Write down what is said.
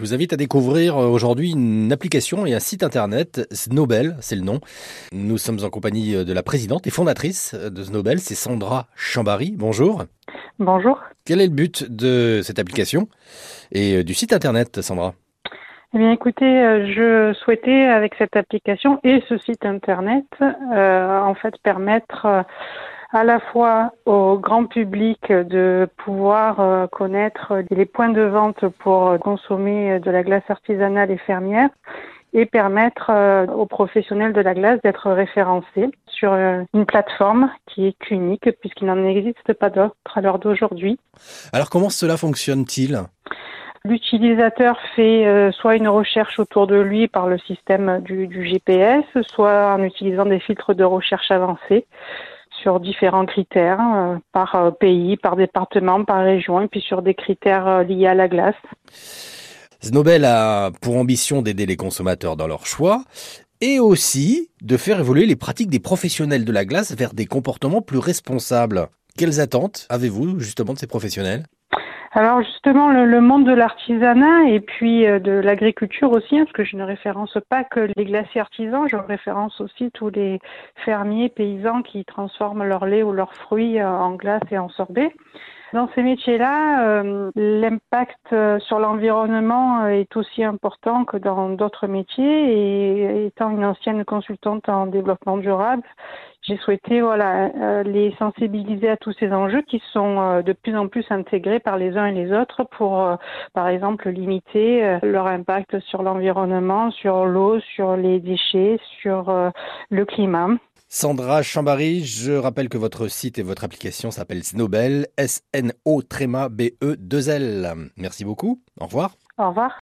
Je vous invite à découvrir euh, aujourd'hui une application et un site internet, Snowbell, c'est le nom. Nous sommes en compagnie euh, de la présidente et fondatrice euh, de Snowbell, c'est Sandra Chambary. Bonjour. Bonjour. Quel est le but de cette application et du site internet, Sandra? Eh bien, écoutez, je souhaitais avec cette application et ce site internet, euh, en fait, permettre à la fois au grand public de pouvoir euh, connaître les points de vente pour consommer de la glace artisanale et fermière et permettre euh, aux professionnels de la glace d'être référencés sur euh, une plateforme qui est unique puisqu'il n'en existe pas d'autre à l'heure d'aujourd'hui. Alors comment cela fonctionne-t-il? L'utilisateur fait soit une recherche autour de lui par le système du, du GPS, soit en utilisant des filtres de recherche avancés sur différents critères, euh, par euh, pays, par département, par région, et puis sur des critères euh, liés à la glace. Snowbell a pour ambition d'aider les consommateurs dans leur choix et aussi de faire évoluer les pratiques des professionnels de la glace vers des comportements plus responsables. Quelles attentes avez-vous justement de ces professionnels? Alors justement, le, monde de l'artisanat et puis euh, de l'agriculture aussi, hein, parce que je ne référence pas que les glaciers artisans, je référence aussi tous les fermiers, paysans qui transforment leur lait ou leurs fruits euh, en glace et en sorbet. Dans ces métiers-là, euh, l'impact sur l'environnement est aussi important que dans d'autres métiers. Et étant une ancienne consultante en développement durable, j'ai souhaité voilà euh, les sensibiliser à tous ces enjeux qui sont euh, de plus en plus intégrés par les uns et les autres pour euh, par exemple limiter leur impact sur l'environnement, sur l'eau, sur les déchets, sur le climat. Sandra Chambary, je rappelle que votre site et votre application s'appellent Snowbell, S-N-O-B-E-2-L. Merci beaucoup. Au revoir. Au revoir.